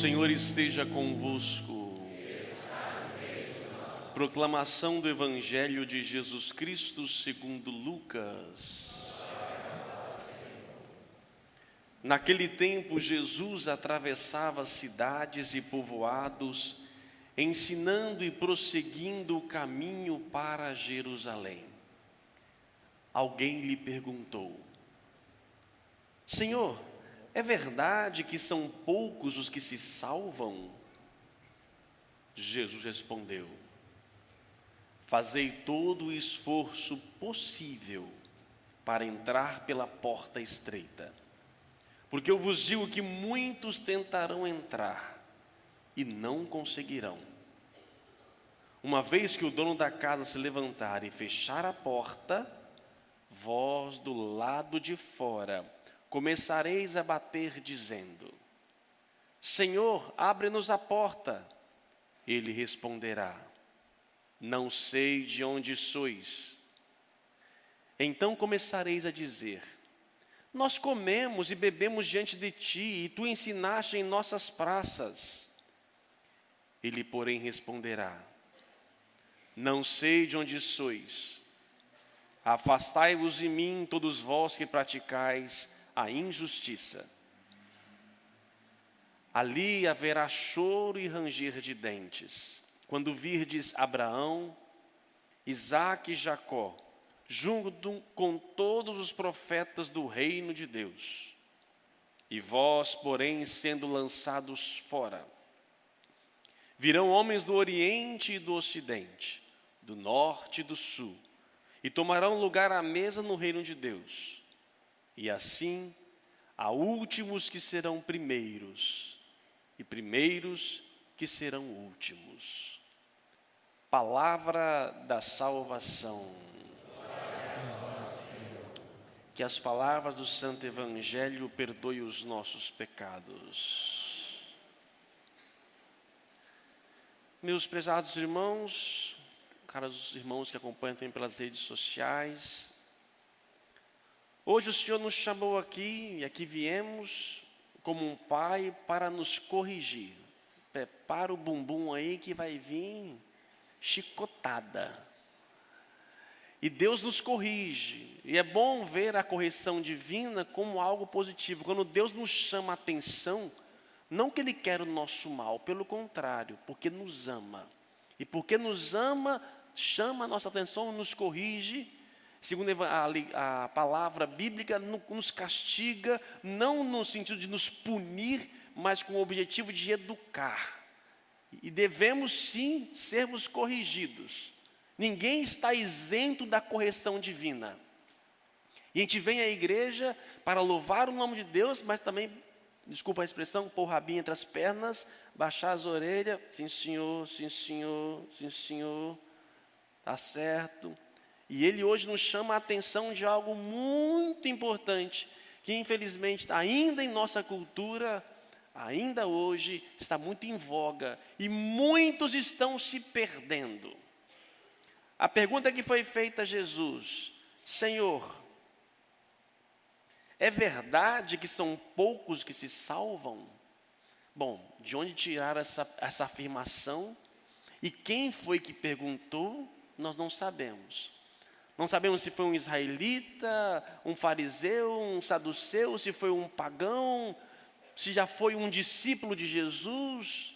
Senhor esteja convosco. Proclamação do Evangelho de Jesus Cristo segundo Lucas. Naquele tempo, Jesus atravessava cidades e povoados, ensinando e prosseguindo o caminho para Jerusalém. Alguém lhe perguntou: Senhor, é verdade que são poucos os que se salvam? Jesus respondeu: Fazei todo o esforço possível para entrar pela porta estreita, porque eu vos digo que muitos tentarão entrar e não conseguirão. Uma vez que o dono da casa se levantar e fechar a porta, vós do lado de fora começareis a bater, dizendo: Senhor, abre-nos a porta. Ele responderá: Não sei de onde sois. Então começareis a dizer: Nós comemos e bebemos diante de ti, e tu ensinaste em nossas praças. Ele, porém, responderá: Não sei de onde sois. Afastai-vos de mim, todos vós que praticais a injustiça. Ali haverá choro e ranger de dentes, quando virdes Abraão, Isaque e Jacó, junto com todos os profetas do reino de Deus. E vós, porém, sendo lançados fora. Virão homens do Oriente e do Ocidente, do Norte e do Sul, e tomarão lugar à mesa no reino de Deus e assim há últimos que serão primeiros, e primeiros que serão últimos. Palavra da salvação. Que as palavras do Santo Evangelho perdoem os nossos pecados. Meus prezados irmãos, caros irmãos que acompanham também pelas redes sociais, Hoje o Senhor nos chamou aqui, e aqui viemos como um pai para nos corrigir. Prepara o bumbum aí que vai vir chicotada. E Deus nos corrige. E é bom ver a correção divina como algo positivo. Quando Deus nos chama a atenção, não que Ele quer o nosso mal, pelo contrário, porque nos ama. E porque nos ama, chama a nossa atenção, nos corrige segundo a, a palavra bíblica, nos castiga, não no sentido de nos punir, mas com o objetivo de educar. E devemos sim sermos corrigidos. Ninguém está isento da correção divina. E a gente vem à igreja para louvar o nome de Deus, mas também, desculpa a expressão, pôr o rabinho entre as pernas, baixar as orelhas, sim senhor, sim senhor, sim senhor, está certo. E ele hoje nos chama a atenção de algo muito importante, que infelizmente ainda em nossa cultura, ainda hoje está muito em voga e muitos estão se perdendo. A pergunta que foi feita a Jesus: Senhor, é verdade que são poucos que se salvam? Bom, de onde tirar essa, essa afirmação? E quem foi que perguntou? Nós não sabemos. Não sabemos se foi um israelita, um fariseu, um saduceu, se foi um pagão, se já foi um discípulo de Jesus.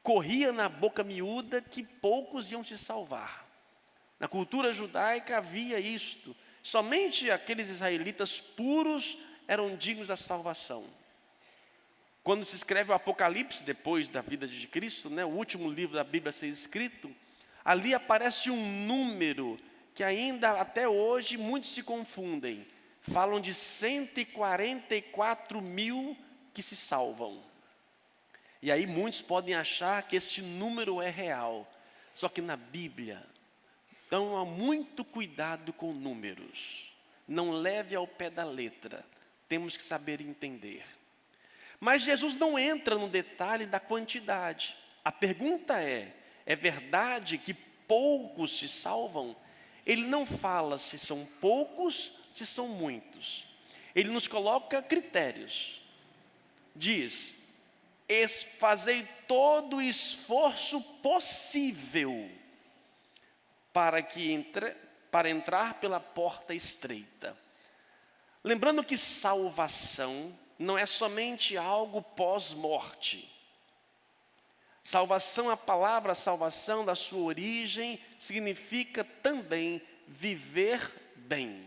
Corria na boca miúda que poucos iam se salvar. Na cultura judaica havia isto. Somente aqueles israelitas puros eram dignos da salvação. Quando se escreve o Apocalipse, depois da vida de Cristo, né, o último livro da Bíblia a ser escrito, ali aparece um número que ainda até hoje muitos se confundem. Falam de 144 mil que se salvam. E aí muitos podem achar que esse número é real. Só que na Bíblia, então há muito cuidado com números. Não leve ao pé da letra. Temos que saber entender. Mas Jesus não entra no detalhe da quantidade. A pergunta é: é verdade que poucos se salvam? Ele não fala se são poucos, se são muitos. Ele nos coloca critérios. Diz: fazei todo o esforço possível para que entre, para entrar pela porta estreita. Lembrando que salvação não é somente algo pós-morte. Salvação, a palavra salvação, da sua origem, significa também viver bem.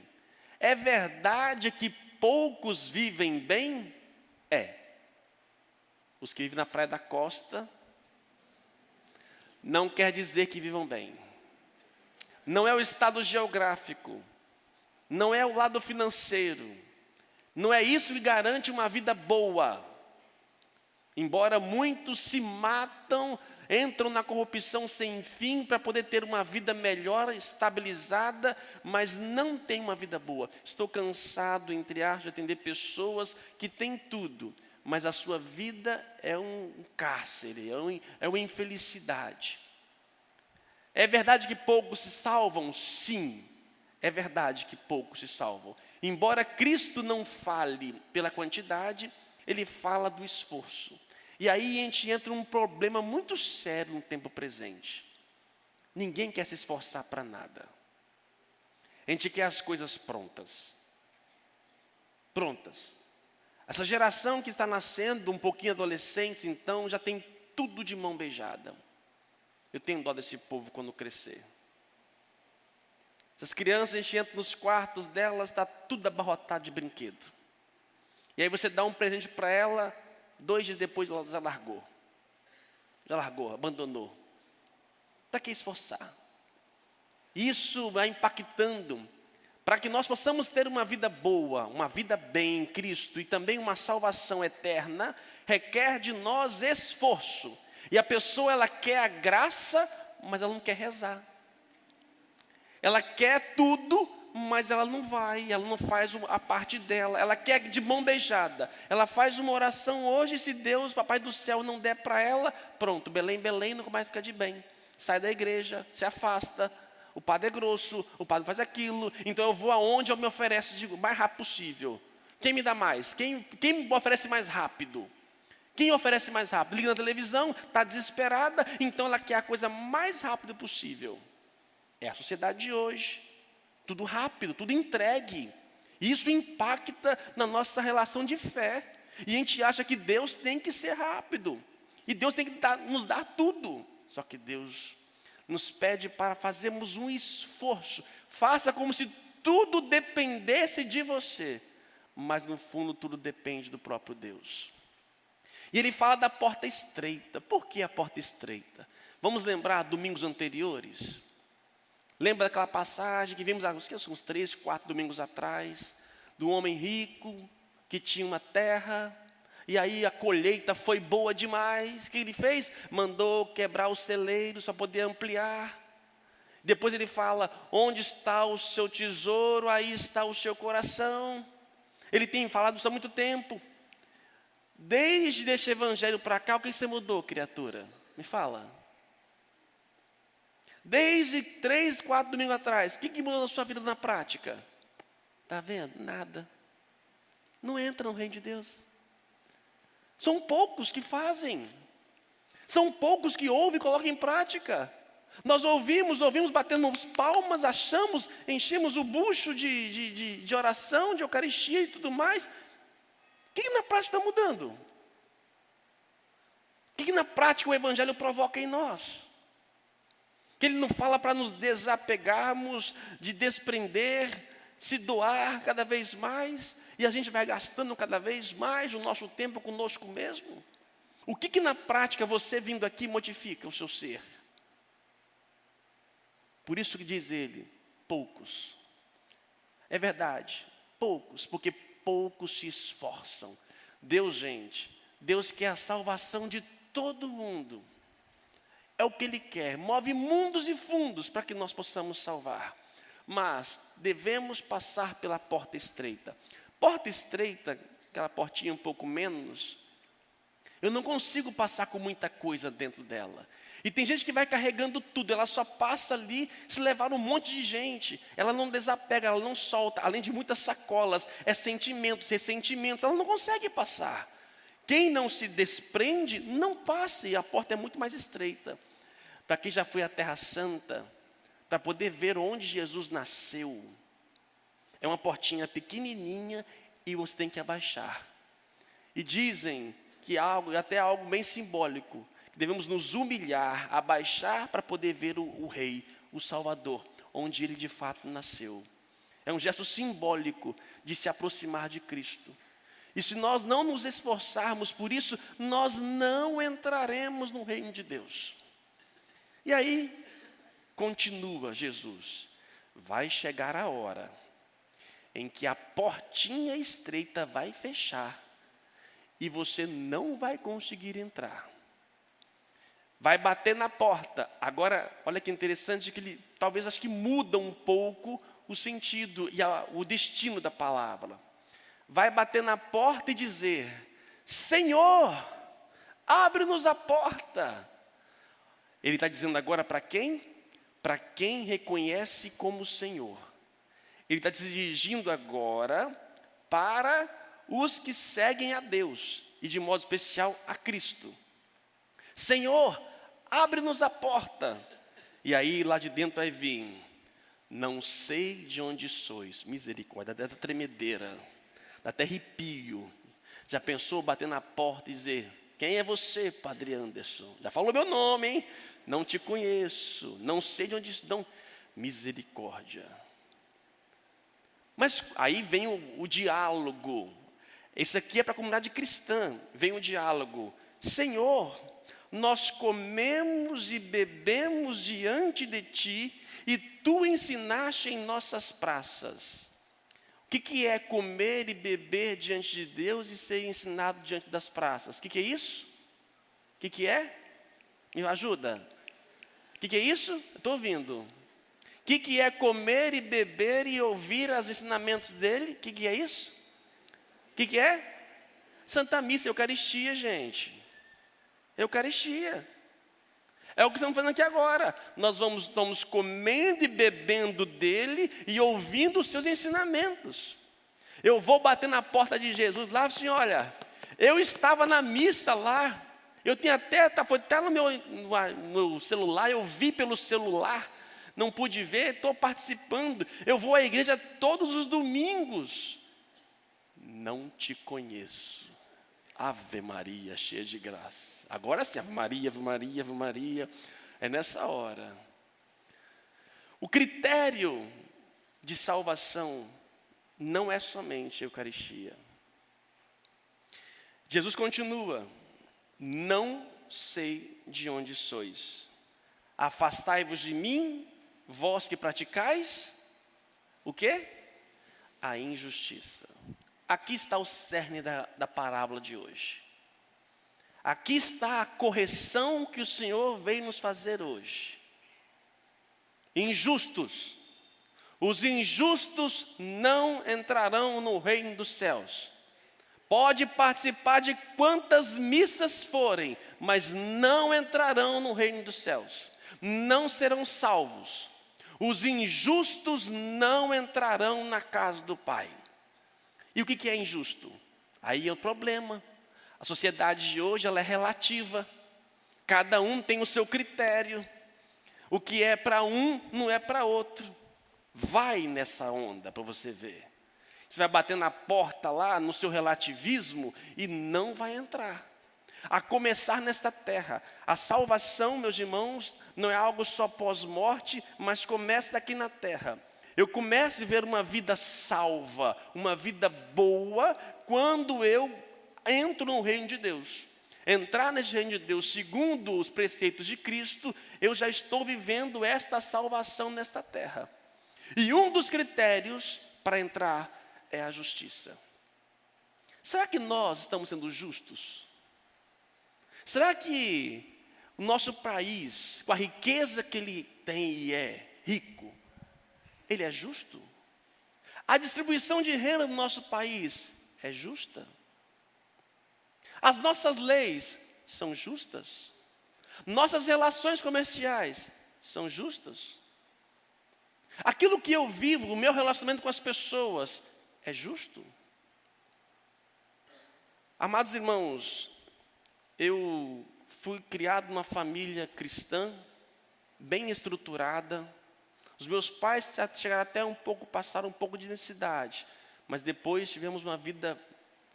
É verdade que poucos vivem bem? É. Os que vivem na praia da costa, não quer dizer que vivam bem. Não é o estado geográfico, não é o lado financeiro, não é isso que garante uma vida boa. Embora muitos se matam, entram na corrupção sem fim para poder ter uma vida melhor, estabilizada, mas não tem uma vida boa. Estou cansado, entre aspas, de atender pessoas que têm tudo, mas a sua vida é um cárcere, é, um, é uma infelicidade. É verdade que poucos se salvam? Sim, é verdade que poucos se salvam. Embora Cristo não fale pela quantidade, ele fala do esforço. E aí a gente entra num problema muito sério no tempo presente. Ninguém quer se esforçar para nada. A gente quer as coisas prontas. Prontas. Essa geração que está nascendo, um pouquinho adolescentes, então, já tem tudo de mão beijada. Eu tenho dó desse povo quando crescer. Essas crianças, a gente entra nos quartos delas, está tudo abarrotado de brinquedo. E aí você dá um presente para ela, dois dias depois ela já largou. Já largou, abandonou. Para que esforçar? Isso vai impactando para que nós possamos ter uma vida boa, uma vida bem em Cristo e também uma salvação eterna, requer de nós esforço. E a pessoa ela quer a graça, mas ela não quer rezar. Ela quer tudo, mas ela não vai, ela não faz a parte dela. Ela quer de mão beijada. Ela faz uma oração hoje, se Deus, Papai do céu, não der para ela, pronto, Belém, Belém, nunca mais fica de bem. Sai da igreja, se afasta. O padre é grosso, o padre faz aquilo, então eu vou aonde eu me ofereço, digo, mais rápido possível. Quem me dá mais? Quem, quem me oferece mais rápido? Quem oferece mais rápido? Liga na televisão, está desesperada, então ela quer a coisa mais rápida possível. É a sociedade de hoje. Tudo rápido, tudo entregue. Isso impacta na nossa relação de fé. E a gente acha que Deus tem que ser rápido. E Deus tem que dar, nos dar tudo. Só que Deus nos pede para fazermos um esforço. Faça como se tudo dependesse de você. Mas no fundo tudo depende do próprio Deus. E ele fala da porta estreita. Por que a porta estreita? Vamos lembrar domingos anteriores? Lembra daquela passagem que vimos há uns três, quatro domingos atrás, do homem rico que tinha uma terra, e aí a colheita foi boa demais. O que ele fez? Mandou quebrar o celeiro para poder ampliar. Depois ele fala: onde está o seu tesouro, aí está o seu coração. Ele tem falado isso há muito tempo. Desde este evangelho para cá, o que você mudou, criatura? Me fala. Desde três, quatro domingos atrás, o que, que mudou na sua vida na prática? Está vendo? Nada. Não entra no reino de Deus. São poucos que fazem. São poucos que ouvem e colocam em prática. Nós ouvimos, ouvimos batendo palmas, achamos, enchemos o bucho de, de, de, de oração, de Eucaristia e tudo mais, o que, que na prática está mudando? O que, que na prática o Evangelho provoca em nós? Que ele não fala para nos desapegarmos, de desprender, se doar cada vez mais, e a gente vai gastando cada vez mais o nosso tempo conosco mesmo. O que, que na prática você vindo aqui modifica o seu ser? Por isso que diz ele, poucos. É verdade, poucos, porque poucos se esforçam. Deus, gente, Deus quer a salvação de todo mundo. É o que Ele quer, move mundos e fundos para que nós possamos salvar. Mas devemos passar pela porta estreita. Porta estreita, aquela portinha um pouco menos, eu não consigo passar com muita coisa dentro dela. E tem gente que vai carregando tudo, ela só passa ali se levar um monte de gente. Ela não desapega, ela não solta, além de muitas sacolas, é sentimentos, ressentimentos, ela não consegue passar. Quem não se desprende, não passe, a porta é muito mais estreita. Para quem já foi à Terra Santa, para poder ver onde Jesus nasceu, é uma portinha pequenininha e você tem que abaixar. E dizem que algo, até algo bem simbólico, que devemos nos humilhar, abaixar para poder ver o, o Rei, o Salvador, onde ele de fato nasceu. É um gesto simbólico de se aproximar de Cristo. E se nós não nos esforçarmos por isso, nós não entraremos no reino de Deus. E aí, continua Jesus: vai chegar a hora em que a portinha estreita vai fechar e você não vai conseguir entrar. Vai bater na porta. Agora, olha que interessante que ele talvez acho que muda um pouco o sentido e a, o destino da palavra. Vai bater na porta e dizer: Senhor, abre-nos a porta. Ele está dizendo agora para quem? Para quem reconhece como Senhor. Ele está se dirigindo agora para os que seguem a Deus e, de modo especial, a Cristo. Senhor, abre-nos a porta. E aí lá de dentro vai vir: Não sei de onde sois, misericórdia, dessa tremedeira, dá até arrepio. Já pensou bater na porta e dizer: Quem é você, Padre Anderson? Já falou meu nome, hein? Não te conheço, não sei de onde estão. Misericórdia. Mas aí vem o, o diálogo. Esse aqui é para a comunidade cristã. Vem o diálogo. Senhor, nós comemos e bebemos diante de ti, e tu ensinaste em nossas praças. O que, que é comer e beber diante de Deus e ser ensinado diante das praças? O que, que é isso? O que, que é? Me ajuda. Que, que é isso? Estou ouvindo. O que, que é comer e beber e ouvir os ensinamentos dele? O que, que é isso? O que, que é? Santa Missa, Eucaristia, gente. Eucaristia. É o que estamos fazendo aqui agora. Nós vamos, estamos comendo e bebendo dele e ouvindo os seus ensinamentos. Eu vou bater na porta de Jesus lá assim: olha, eu estava na missa lá. Eu tinha até, tá, foi até no meu, no meu celular, eu vi pelo celular, não pude ver, estou participando. Eu vou à igreja todos os domingos. Não te conheço. Ave Maria, cheia de graça. Agora sim, Ave Maria, Ave Maria, Ave Maria. É nessa hora. O critério de salvação não é somente a Eucaristia. Jesus continua: Não sei de onde sois. Afastai-vos de mim, vós que praticais o quê? A injustiça. Aqui está o cerne da, da parábola de hoje. Aqui está a correção que o Senhor veio nos fazer hoje. Injustos. Os injustos não entrarão no reino dos céus. Pode participar de quantas missas forem, mas não entrarão no reino dos céus. Não serão salvos. Os injustos não entrarão na casa do Pai. E o que é injusto? Aí é o problema. A sociedade de hoje ela é relativa. Cada um tem o seu critério. O que é para um não é para outro. Vai nessa onda para você ver. Você vai bater na porta lá no seu relativismo e não vai entrar. A começar nesta terra. A salvação, meus irmãos, não é algo só pós-morte, mas começa daqui na terra. Eu começo a ver uma vida salva, uma vida boa, quando eu entro no reino de Deus. Entrar nesse reino de Deus, segundo os preceitos de Cristo, eu já estou vivendo esta salvação nesta terra. E um dos critérios para entrar é a justiça. Será que nós estamos sendo justos? Será que o nosso país, com a riqueza que ele tem e é rico, ele é justo? A distribuição de renda no nosso país é justa? As nossas leis são justas? Nossas relações comerciais são justas? Aquilo que eu vivo, o meu relacionamento com as pessoas, é justo? Amados irmãos, eu fui criado numa família cristã, bem estruturada. Os meus pais chegaram até um pouco, passaram um pouco de necessidade, mas depois tivemos uma vida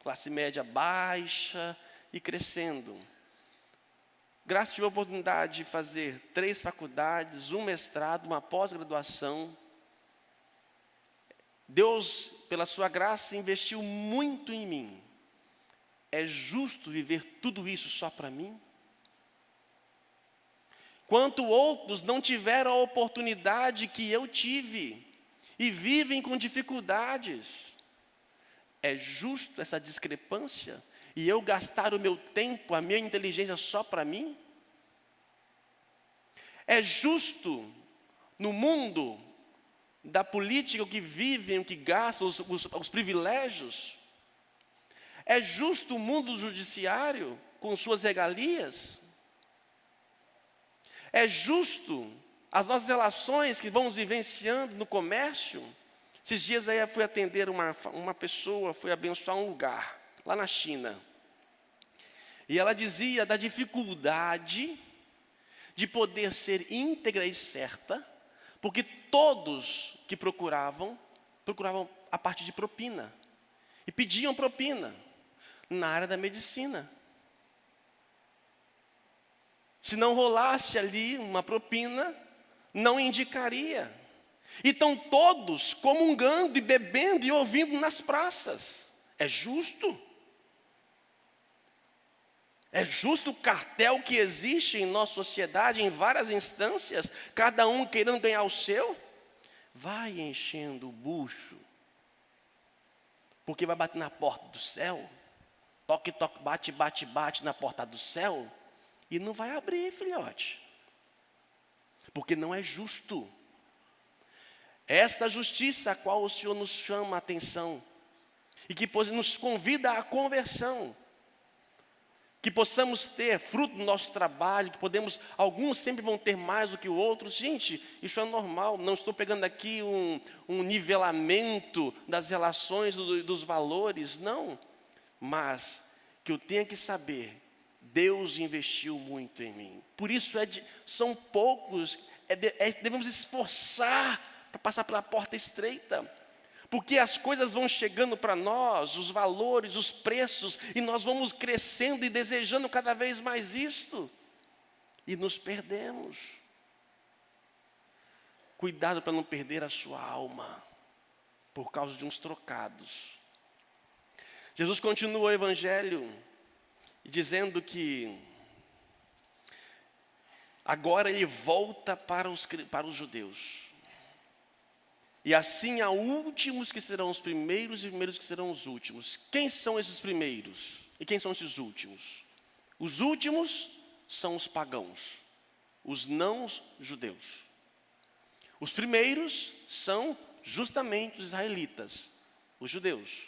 classe média baixa e crescendo. Graças tive a oportunidade de fazer três faculdades, um mestrado, uma pós-graduação. Deus, pela sua graça, investiu muito em mim. É justo viver tudo isso só para mim? Quanto outros não tiveram a oportunidade que eu tive e vivem com dificuldades. É justo essa discrepância? E eu gastar o meu tempo, a minha inteligência só para mim? É justo no mundo da política o que vivem, o que gastam, os, os, os privilégios? É justo o mundo do judiciário com suas regalias? É justo as nossas relações que vamos vivenciando no comércio? Esses dias aí eu fui atender uma, uma pessoa, fui abençoar um lugar, lá na China. E ela dizia da dificuldade de poder ser íntegra e certa, porque todos que procuravam, procuravam a parte de propina. E pediam propina na área da medicina. Se não rolasse ali uma propina, não indicaria. E estão todos comungando e bebendo e ouvindo nas praças. É justo? É justo o cartel que existe em nossa sociedade, em várias instâncias, cada um querendo ganhar o seu? Vai enchendo o bucho, porque vai bater na porta do céu. Toque, toque, bate, bate, bate na porta do céu e não vai abrir, filhote. Porque não é justo. Esta justiça a qual o Senhor nos chama a atenção e que nos convida à conversão que possamos ter fruto do nosso trabalho, que podemos, alguns sempre vão ter mais do que o outro. Gente, isso é normal, não estou pegando aqui um, um nivelamento das relações, do, dos valores, não. Mas que eu tenha que saber, Deus investiu muito em mim. Por isso é de, são poucos, é de, é, devemos esforçar para passar pela porta estreita porque as coisas vão chegando para nós, os valores, os preços, e nós vamos crescendo e desejando cada vez mais isto, e nos perdemos. Cuidado para não perder a sua alma, por causa de uns trocados. Jesus continua o Evangelho dizendo que agora ele volta para os, para os judeus. E assim há últimos que serão os primeiros e primeiros que serão os últimos. Quem são esses primeiros? E quem são esses últimos? Os últimos são os pagãos, os não judeus. Os primeiros são justamente os israelitas, os judeus.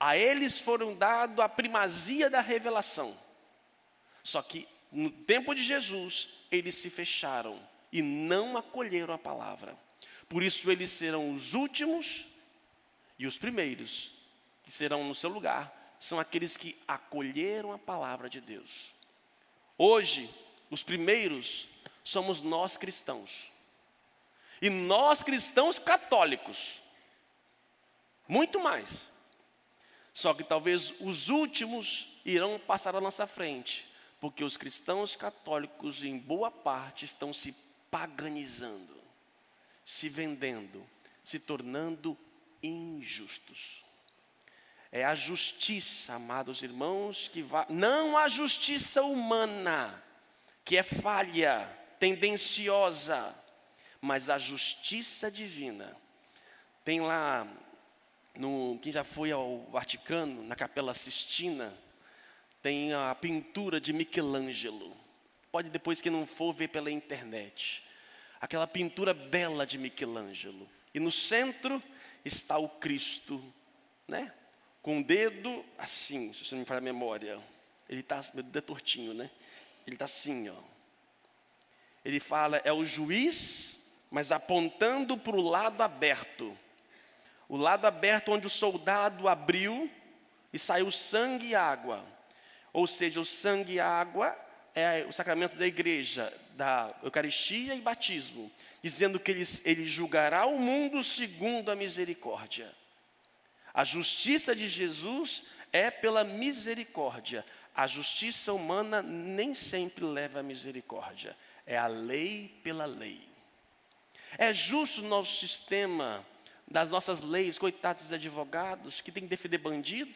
A eles foram dado a primazia da revelação. Só que no tempo de Jesus, eles se fecharam e não acolheram a palavra. Por isso eles serão os últimos e os primeiros que serão no seu lugar são aqueles que acolheram a palavra de Deus. Hoje, os primeiros somos nós cristãos. E nós cristãos católicos. Muito mais. Só que talvez os últimos irão passar à nossa frente, porque os cristãos católicos, em boa parte, estão se paganizando se vendendo, se tornando injustos. É a justiça, amados irmãos, que vai. Não a justiça humana, que é falha, tendenciosa, mas a justiça divina. Tem lá, no, quem já foi ao Vaticano, na Capela Sistina, tem a pintura de Michelangelo. Pode depois, que não for, ver pela internet aquela pintura bela de Michelangelo. E no centro está o Cristo, né? Com o dedo assim, se você não me fala a memória. Ele está, meu dedo é tortinho, né? Ele está assim, ó. Ele fala, é o juiz, mas apontando para o lado aberto. O lado aberto onde o soldado abriu e saiu sangue e água. Ou seja, o sangue e água é o sacramento da igreja, da Eucaristia e batismo, dizendo que ele, ele julgará o mundo segundo a misericórdia. A justiça de Jesus é pela misericórdia. A justiça humana nem sempre leva a misericórdia. É a lei pela lei. É justo o nosso sistema das nossas leis, coitados dos advogados que tem que defender bandido?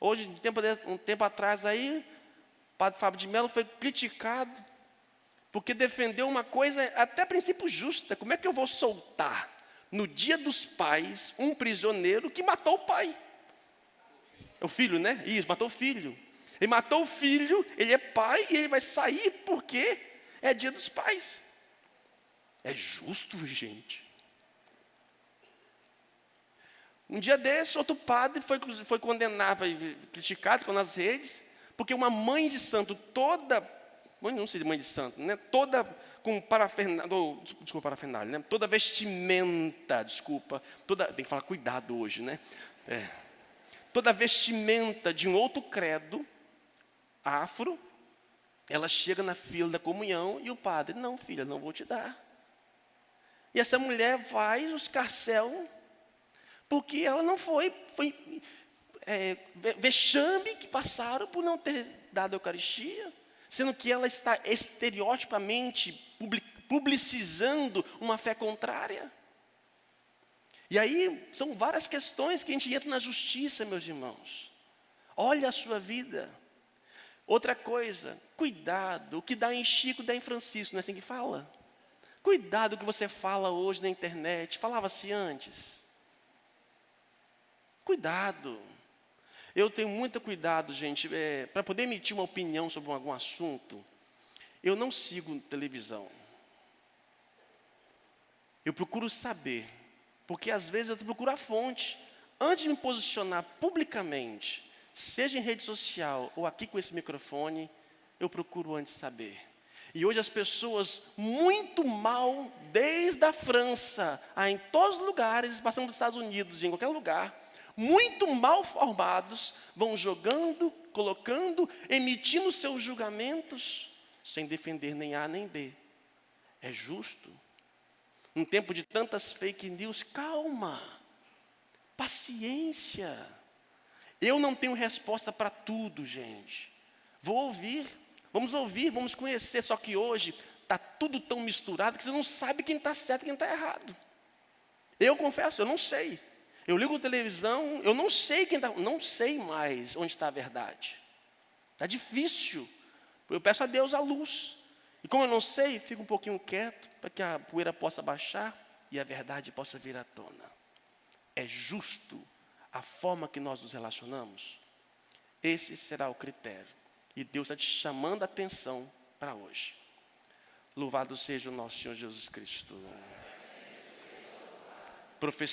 Hoje, um tempo, um tempo atrás aí, padre Fábio de Mello foi criticado porque defendeu uma coisa até a princípio justa. Como é que eu vou soltar no dia dos pais um prisioneiro que matou o pai? O filho, né? Isso, matou o filho. Ele matou o filho, ele é pai e ele vai sair porque é dia dos pais. É justo, gente. Um dia desse, outro padre foi, foi condenado, foi criticado nas redes, porque uma mãe de santo toda, não sei de mãe de santo, né? Toda com parafernália, desculpa, parafernália, né? Toda vestimenta, desculpa, toda, tem que falar cuidado hoje, né? É, toda vestimenta de um outro credo, afro, ela chega na fila da comunhão e o padre, não filha, não vou te dar. E essa mulher vai, os carcel porque ela não foi, foi é, vexame que passaram por não ter dado a Eucaristia, sendo que ela está estereotipamente publicizando uma fé contrária. E aí são várias questões que a gente entra na justiça, meus irmãos. Olha a sua vida. Outra coisa, cuidado, o que dá em Chico dá em Francisco, não é assim que fala? Cuidado o que você fala hoje na internet, falava-se antes. Cuidado. Eu tenho muito cuidado, gente, é, para poder emitir uma opinião sobre algum assunto. Eu não sigo televisão. Eu procuro saber, porque às vezes eu procuro a fonte. Antes de me posicionar publicamente, seja em rede social ou aqui com esse microfone, eu procuro antes saber. E hoje as pessoas muito mal, desde a França, a em todos os lugares, passando dos Estados Unidos, em qualquer lugar, muito mal formados, vão jogando, colocando, emitindo seus julgamentos, sem defender nem A nem B. É justo. Num tempo de tantas fake news, calma, paciência. Eu não tenho resposta para tudo, gente. Vou ouvir, vamos ouvir, vamos conhecer. Só que hoje está tudo tão misturado que você não sabe quem está certo e quem está errado. Eu confesso, eu não sei. Eu ligo a televisão, eu não sei quem está, não sei mais onde está a verdade. Está difícil. Eu peço a Deus a luz. E como eu não sei, fico um pouquinho quieto para que a poeira possa baixar e a verdade possa vir à tona. É justo a forma que nós nos relacionamos? Esse será o critério. E Deus está te chamando a atenção para hoje. Louvado seja o nosso Senhor Jesus Cristo. Profecia